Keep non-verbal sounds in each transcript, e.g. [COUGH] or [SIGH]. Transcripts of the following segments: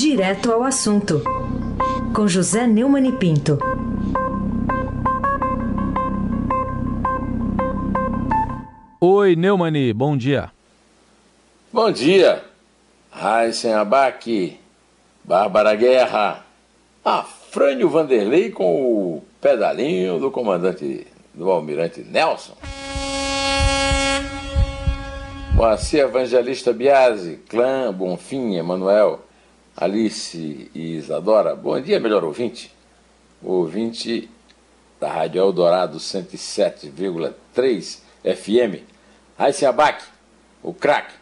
Direto ao assunto, com José Neumann e Pinto. Oi, Neumani, bom dia. Bom dia. Raíssen Abac, Bárbara Guerra, Afrânio Vanderlei com o pedalinho do comandante do almirante Nelson. Moacir Evangelista Biasi, Clã, Bonfim, Emanuel, Alice e Isadora. Bom dia, melhor ouvinte. O ouvinte da Rádio Eldorado 107,3 FM. Raíssa Abac, o craque.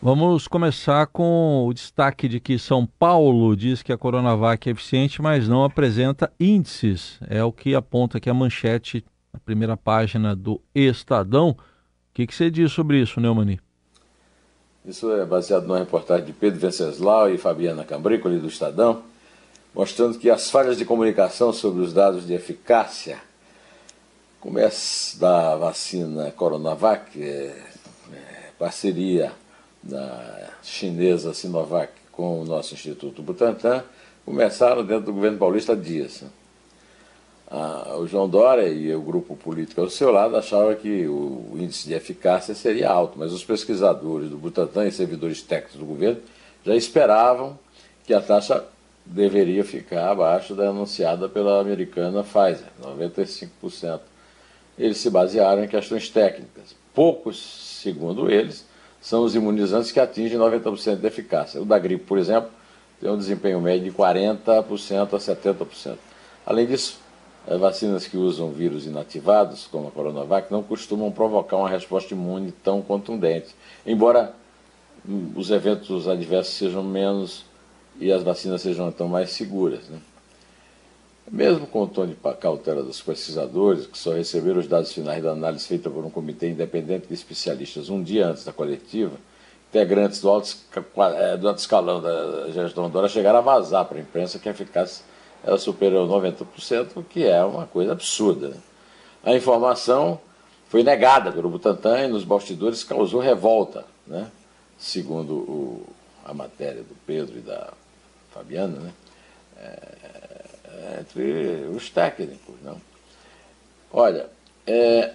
Vamos começar com o destaque de que São Paulo diz que a Coronavac é eficiente, mas não apresenta índices. É o que aponta aqui a manchete, na primeira página do Estadão. O que, que você diz sobre isso, Neumani? Isso é baseado numa reportagem de Pedro Venceslau e Fabiana Cambrícoli, do Estadão, mostrando que as falhas de comunicação sobre os dados de eficácia da vacina Coronavac, é, é, parceria da chinesa Sinovac com o nosso Instituto Butantan, começaram dentro do governo paulista há dias. O João Dória e o grupo político ao seu lado achavam que o índice de eficácia seria alto, mas os pesquisadores do Butantan e servidores técnicos do governo já esperavam que a taxa deveria ficar abaixo da anunciada pela americana Pfizer, 95%. Eles se basearam em questões técnicas. Poucos, segundo eles, são os imunizantes que atingem 90% de eficácia. O da gripe, por exemplo, tem um desempenho médio de 40% a 70%. Além disso, vacinas que usam vírus inativados, como a Coronavac, não costumam provocar uma resposta imune tão contundente, embora hum, os eventos adversos sejam menos e as vacinas sejam então mais seguras. Né? Mesmo com o tom de cautela dos pesquisadores, que só receberam os dados finais da análise feita por um comitê independente de especialistas um dia antes da coletiva, integrantes do alto, é, do alto escalão da gestão Dora chegaram a vazar para a imprensa que a eficácia ela superou 90%, o que é uma coisa absurda. Né? A informação foi negada pelo Butantan e nos bastidores causou revolta, né? segundo o, a matéria do Pedro e da Fabiana, né? É, entre os técnicos. Não? Olha, é,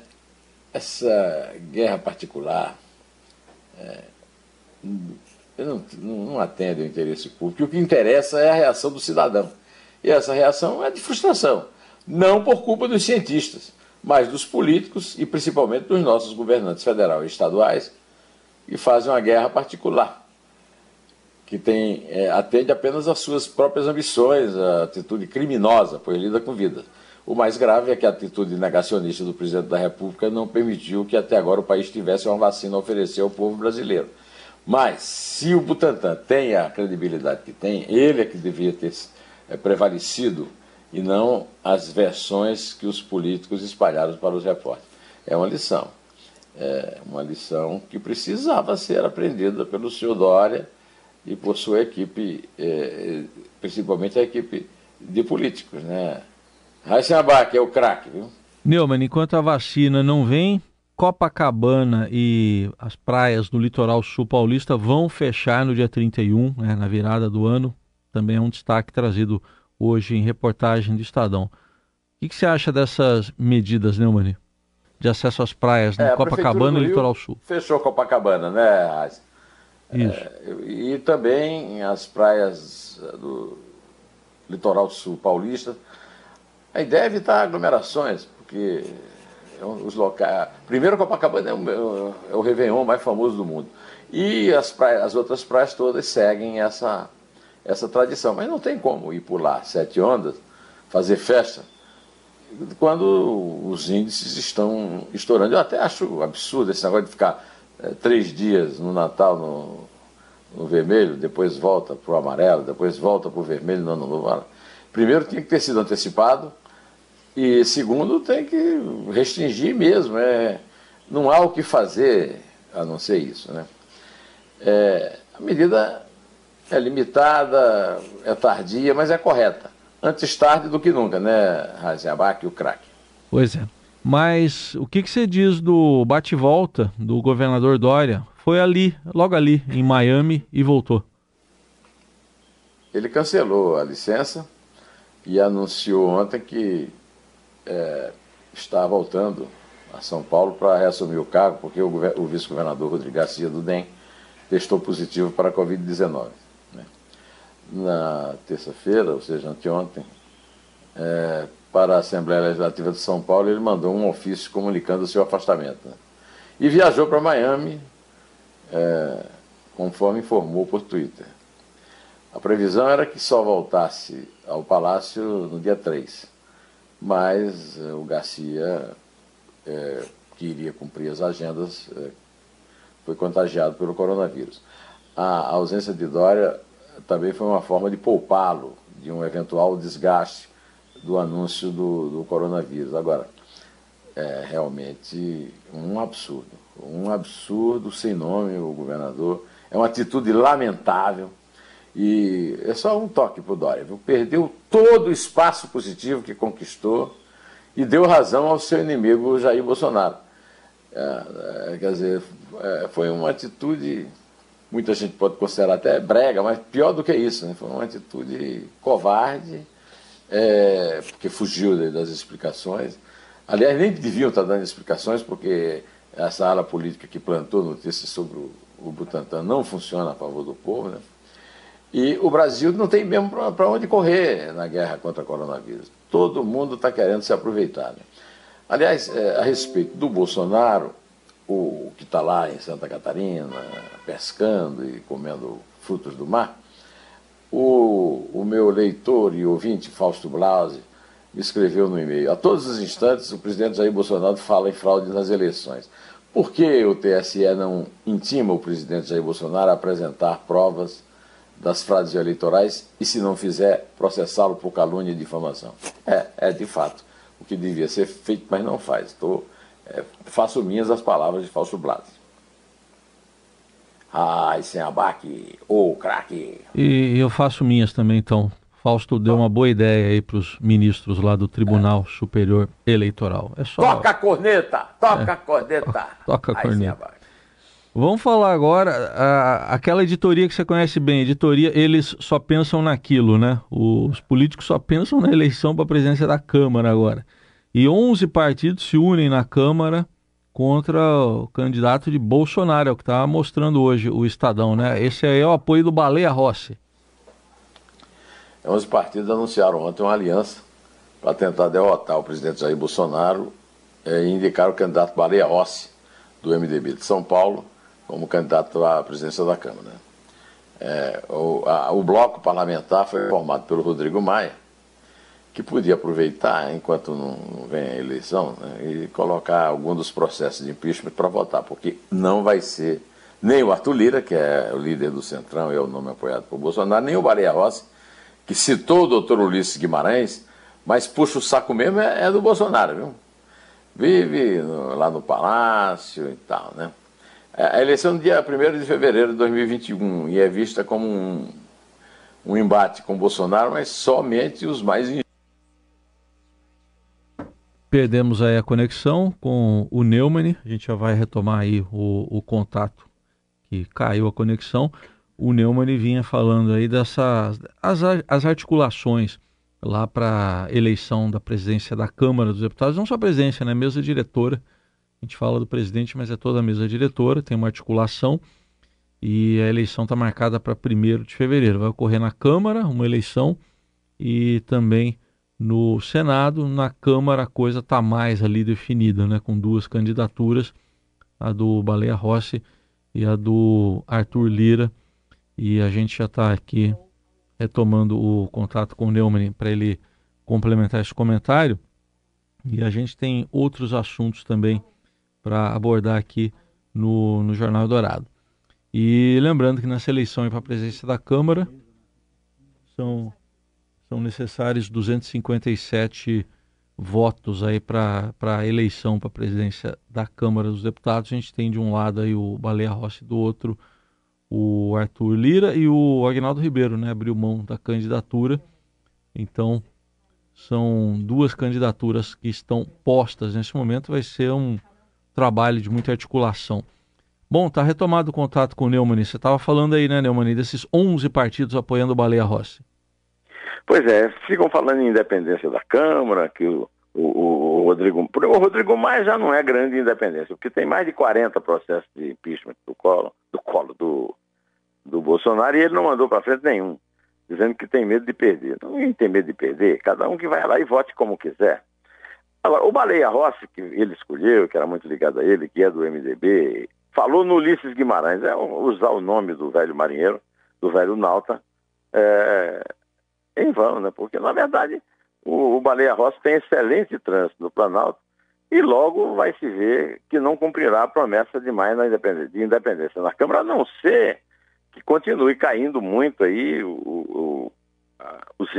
essa guerra particular é, não, não atende ao interesse público. O que interessa é a reação do cidadão. E essa reação é de frustração, não por culpa dos cientistas, mas dos políticos e principalmente dos nossos governantes federal e estaduais, que fazem uma guerra particular, que tem, é, atende apenas às suas próprias ambições, a atitude criminosa, pois lida com vidas. O mais grave é que a atitude negacionista do presidente da República não permitiu que até agora o país tivesse uma vacina a oferecer ao povo brasileiro. Mas, se o Butantan tem a credibilidade que tem, ele é que devia ter prevalecido e não as versões que os políticos espalharam para os repórteres. É uma lição. É uma lição que precisava ser aprendida pelo senhor Dória e por sua equipe, é, principalmente a equipe de políticos. Né? Raíssa Abac é o craque, viu? Neumann, enquanto a vacina não vem, Copacabana e as praias do litoral sul paulista vão fechar no dia 31, né, na virada do ano também é um destaque trazido hoje em reportagem do Estadão. O que, você acha dessas medidas, Neumani? De acesso às praias né? é, Copacabana e Litoral Sul. Fechou Copacabana, né, Isso. É, e também as praias do Litoral Sul paulista. A ideia é evitar aglomerações, porque é os locais. Primeiro, Copacabana é o, é o Réveillon mais famoso do mundo. E as, praias, as outras praias todas seguem essa, essa tradição. Mas não tem como ir pular sete ondas, fazer festa, quando os índices estão estourando. Eu até acho absurdo esse negócio de ficar é, três dias no Natal no, no vermelho, depois volta para o amarelo, depois volta para o vermelho no ano novo. Primeiro tinha que ter sido antecipado e segundo tem que restringir mesmo. É, não há o que fazer a não ser isso. Né? É, a medida é limitada, é tardia, mas é correta. Antes tarde do que nunca, né, Raziabac e o craque. Pois é. Mas o que, que você diz do bate-volta do governador Dória? Foi ali, logo ali, em Miami, e voltou. ele cancelou a licença e anunciou ontem que é, está voltando a São Paulo para reassumir o cargo, porque o, o vice-governador Rodrigo Garcia do DEM testou positivo para a Covid-19. Na terça-feira, ou seja, anteontem, é, para a Assembleia Legislativa de São Paulo, ele mandou um ofício comunicando o seu afastamento. Né? E viajou para Miami, é, conforme informou por Twitter. A previsão era que só voltasse ao Palácio no dia 3, mas é, o Garcia, é, que iria cumprir as agendas, é, foi contagiado pelo coronavírus. A ausência de Dória também foi uma forma de poupá-lo de um eventual desgaste do anúncio do, do coronavírus. Agora, é realmente um absurdo. Um absurdo sem nome o governador. É uma atitude lamentável. E é só um toque para o Dória. Viu? Perdeu todo o espaço positivo que conquistou e deu razão ao seu inimigo Jair Bolsonaro. É, é, quer dizer, é, foi uma atitude, muita gente pode considerar até brega, mas pior do que isso, né? foi uma atitude covarde, é, porque fugiu das explicações. Aliás, nem deviam estar dando explicações, porque essa ala política que plantou notícias sobre o, o Butantan não funciona a favor do povo. Né? E o Brasil não tem mesmo para onde correr na guerra contra o coronavírus. Todo mundo está querendo se aproveitar. Né? Aliás, é, a respeito do Bolsonaro, o que está lá em Santa Catarina, pescando e comendo frutos do mar, o, o meu leitor e ouvinte, Fausto Blasi, me escreveu no e-mail: A todos os instantes, o presidente Jair Bolsonaro fala em fraude nas eleições. Por que o TSE não intima o presidente Jair Bolsonaro a apresentar provas das fraudes eleitorais e, se não fizer, processá-lo por calúnia e difamação? É, é de fato o que devia ser feito, mas não faz. Estou é, faço minhas as palavras de Fausto Blas. Ai, sem abaque, ô oh, craque. E eu faço minhas também, então. Fausto deu uma boa ideia aí para os ministros lá do Tribunal é. Superior Eleitoral. É só... Toca a corneta! Toca é. a corneta! [LAUGHS] Toca a corneta. Vamos falar agora, a, aquela editoria que você conhece bem, editoria, eles só pensam naquilo, né? Os políticos só pensam na eleição para a presidência da Câmara agora. E 11 partidos se unem na Câmara contra o candidato de Bolsonaro, é o que está mostrando hoje o Estadão, né? Esse aí é o apoio do Baleia Rossi. 11 partidos anunciaram ontem uma aliança para tentar derrotar o presidente Jair Bolsonaro é, e indicar o candidato Baleia Rossi, do MDB de São Paulo, como candidato à presidência da Câmara. É, o, a, o bloco parlamentar foi formado pelo Rodrigo Maia, que podia aproveitar, enquanto não, vem a eleição, né, e colocar algum dos processos de impeachment para votar, porque não vai ser nem o Arthur Lira, que é o líder do Centrão e é o nome apoiado por Bolsonaro, nem o Baleia Rossi, que citou o doutor Ulisses Guimarães, mas puxa o saco mesmo é, é do Bolsonaro, viu? Vive no, lá no Palácio e tal, né? A eleição do dia 1 de fevereiro de 2021 e é vista como um, um embate com Bolsonaro, mas somente os mais Perdemos aí a conexão com o Neumann, a gente já vai retomar aí o, o contato que caiu a conexão. O Neumann vinha falando aí dessas as, as articulações lá para eleição da presidência da Câmara dos Deputados, não só a presidência, né, mesa diretora. A gente fala do presidente, mas é toda a mesa diretora, tem uma articulação e a eleição está marcada para 1 de fevereiro. Vai ocorrer na Câmara uma eleição e também no Senado, na Câmara a coisa está mais ali definida, né, com duas candidaturas, a do Baleia Rossi e a do Arthur Lira. E a gente já está aqui retomando o contato com o Neumann para ele complementar esse comentário. E a gente tem outros assuntos também para abordar aqui no, no Jornal Dourado. E lembrando que nessa eleição para a presidência da Câmara são são necessários 257 votos aí para a eleição para a presidência da Câmara dos Deputados. A gente tem de um lado aí o Baleia Rossi, do outro o Arthur Lira e o Agnaldo Ribeiro, né? Abriu mão da candidatura. Então, são duas candidaturas que estão postas nesse momento. Vai ser um trabalho de muita articulação. Bom, tá retomado o contato com o Neumann. Você estava falando aí, né, Neumann, desses 11 partidos apoiando o Baleia Rossi. Pois é, ficam falando em independência da Câmara, que o, o, o Rodrigo. O Rodrigo Maia já não é grande independência, porque tem mais de 40 processos de impeachment do colo, do colo do, do Bolsonaro, e ele não mandou para frente nenhum, dizendo que tem medo de perder. Ninguém tem medo de perder, cada um que vai lá e vote como quiser. Agora, o Baleia Rossi, que ele escolheu, que era muito ligado a ele, que é do MDB, falou no Ulisses Guimarães, é usar o nome do velho marinheiro, do velho nauta, é, em vão, né? Porque, na verdade, o, o Baleia Rossi tem excelente trânsito no Planalto e logo vai se ver que não cumprirá a promessa de mais na independência, de independência na Câmara, a não ser que continue caindo muito aí, o, o, os,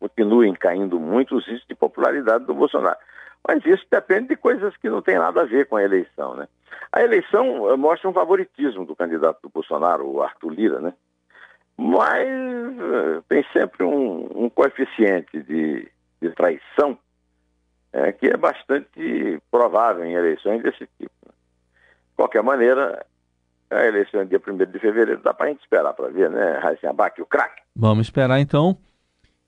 continuem caindo muito os índices de popularidade do Bolsonaro. Mas isso depende de coisas que não tem nada a ver com a eleição, né? A eleição eh, mostra um favoritismo do candidato do Bolsonaro, o Arthur Lira, né? Mas uh, tem sempre um, um coeficiente de, de traição é, que é bastante provável em eleições desse tipo. Né? De qualquer maneira, a eleição é dia 1 de fevereiro, dá para a gente esperar para ver, né, Raíssa Abac, o craque. Vamos esperar então.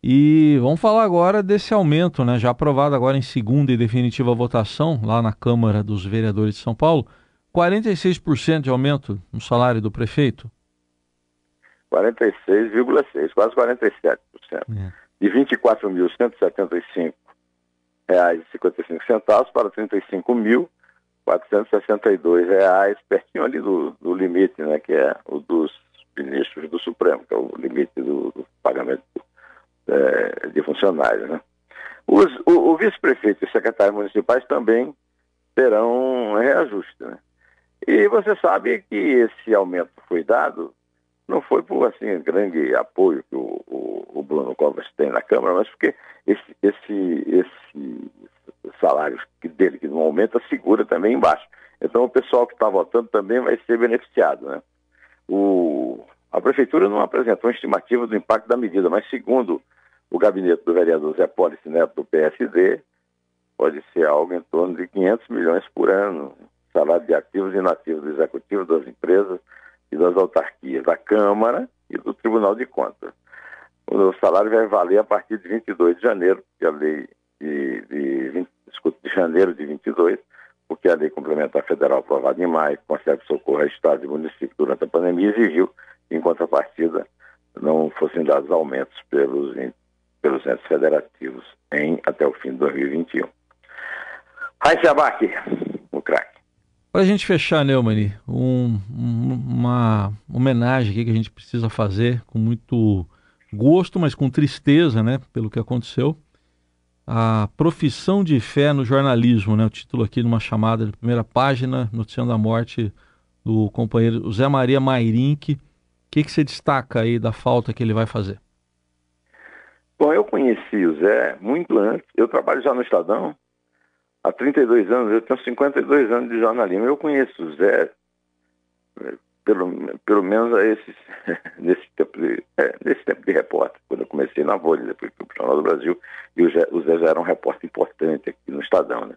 E vamos falar agora desse aumento, né, já aprovado agora em segunda e definitiva votação, lá na Câmara dos Vereadores de São Paulo, 46% de aumento no salário do prefeito. 46,6%, quase 47%. É. De R$ 24.175,55 para R$ 35.462, pertinho ali do, do, limite, né, que é o dos ministros do Supremo, que é o limite do, do pagamento é, de funcionários. Né. Os, o, o vice-prefeito e secretários municipais também terão reajuste. Né? E você sabe que esse aumento foi dado não foi por assim grande apoio que o, o, o Bruno Covas tem na Câmara, mas porque esse, esse, esse salário dele que não aumenta segura também embaixo. Então o pessoal que está votando também vai ser beneficiado, né? O, a prefeitura não apresentou estimativa do impacto da medida, mas segundo o gabinete do vereador Zé Pólice Neto do PSD, pode ser algo em torno de 500 milhões por ano, salário de ativos e inativos do executivo das empresas, e das autarquias, da Câmara e do Tribunal de Contas. O salário vai valer a partir de 22 de janeiro, que a lei de, de, 20, de janeiro de 22, porque a lei complementar federal aprovada em maio, que concede socorro a Estado e município durante a pandemia, exigiu que, em contrapartida, não fossem dados aumentos pelos, pelos entes federativos em, até o fim de 2021. Raíssa Abac. Para a gente fechar, Neumann, um, uma homenagem aqui que a gente precisa fazer com muito gosto, mas com tristeza, né, pelo que aconteceu. A profissão de fé no jornalismo, né, o título aqui numa chamada de primeira página, noticiando a morte do companheiro Zé Maria Mairink. O que, que você destaca aí da falta que ele vai fazer? Bom, eu conheci o Zé muito antes. Eu trabalho já no Estadão, há 32 anos, eu tenho 52 anos de jornalismo. Eu conheço o Zé, é, pelo, pelo menos a esses, [LAUGHS] nesse, tempo de, é, nesse tempo de repórter, quando eu comecei na Folha, depois fui para o Jornal do Brasil, e o Zé, o Zé já era um repórter importante aqui no Estadão. Né?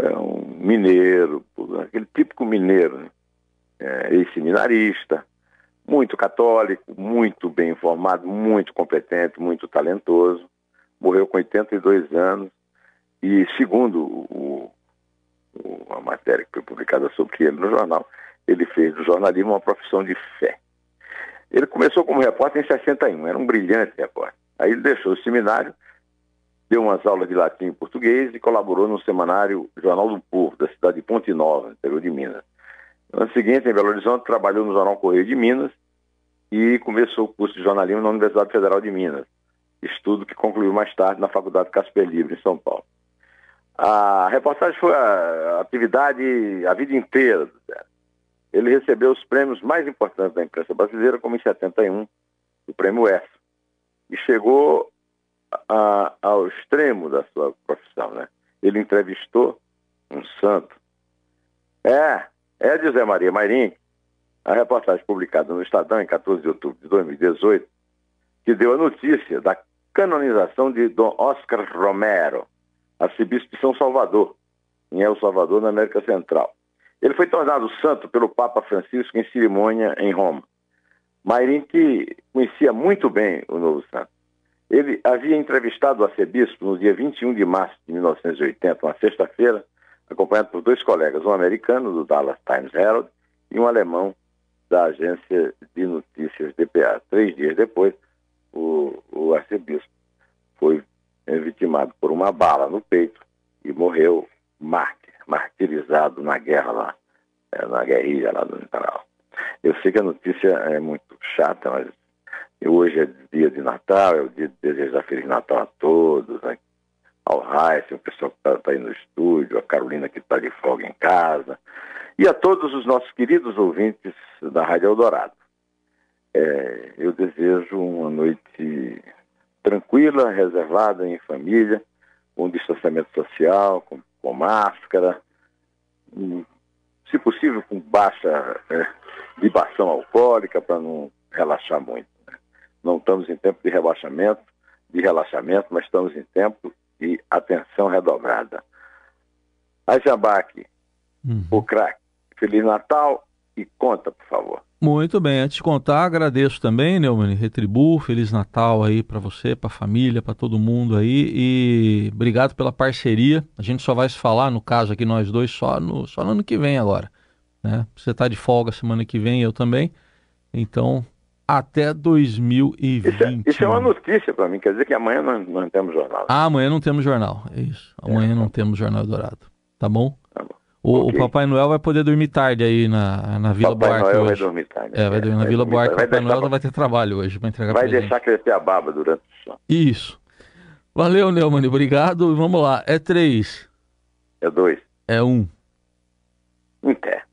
É um mineiro, aquele típico mineiro, né? é, ex-seminarista, muito católico, muito bem informado, muito competente, muito talentoso. Morreu com 82 anos e segundo o, o, a matéria que foi publicada sobre ele no jornal, ele fez do jornalismo uma profissão de fé. Ele começou como repórter em 61, era um brilhante repórter. Aí ele deixou o seminário, deu umas aulas de latim e português e colaborou no semanário Jornal do Povo, da cidade de Ponte Nova, interior de Minas. No ano seguinte, em Belo Horizonte, trabalhou no Jornal Correio de Minas e começou o curso de jornalismo na Universidade Federal de Minas, estudo que concluiu mais tarde na Faculdade Casper Livre, em São Paulo. A reportagem foi a atividade a vida inteira do Zé. Ele recebeu os prêmios mais importantes da imprensa brasileira, como em 71, o prêmio ESSA. E chegou a, ao extremo da sua profissão, né? Ele entrevistou um santo. É, é de Maria Mairim, a reportagem publicada no Estadão em 14 de outubro de 2018, que deu a notícia da canonização de Dom Oscar Romero, arcebispo de São Salvador, em El Salvador, na América Central. Ele foi tornado santo pelo Papa Francisco em cerimônia em Roma. Mairim que conhecia muito bem o novo santo. Ele havia entrevistado o arcebispo no dia 21 de março de 1980, uma sexta-feira, acompanhado por dois colegas, um americano do Dallas Times Herald e um alemão da agência de notícias DPA. Três dias depois, o, o arcebispo foi é, vitimado por uma bala no peito e morreu mártir, martirizado na guerra lá, é, na guerrilha lá do litoral. Eu sei que a notícia é muito chata, mas hoje é dia de Natal, é o dia de desejar Feliz Natal a todos, né? ao Raíssa, o pessoal que está tá aí no estúdio, a Carolina que está de folga em casa, e a todos os nossos queridos ouvintes da Rádio Eldorado. É, eu desejo uma noite tranquila, reservada em família, com distanciamento social, com, com máscara, se possível com baixa é, libação alcoólica para não relaxar muito. Né? Não estamos em tempo de relaxamento, de relaxamento, mas estamos em tempo de atenção redobrada. A Jabaque, uhum. o craque, Feliz Natal e conta, por favor. Muito bem, antes de contar, agradeço também, Neumann, retribuo, Feliz Natal aí para você, para a família, para todo mundo aí e obrigado pela parceria. A gente só vai se falar, no caso aqui nós dois, só no, só no ano que vem agora. Né? Você está de folga semana que vem, eu também. Então, até 2020. Isso é, isso é uma notícia para mim, quer dizer que amanhã não, não temos jornal. Ah, amanhã não temos jornal, é isso. Amanhã é, não temos Jornal Dourado. Tá bom? O, okay. o, Papai Noel vai poder dormir tarde aí na, na Vila Papai Buarque Noel hoje. vai dormir tarde. É, vai dormir na Vila Buarque. Papai Noel vai ter trabalho hoje para entregar Vai deixar crescer a barba durante o sono. Isso. Valeu, Neumann. Obrigado. Vamos lá. É três. É dois. É um. Inter.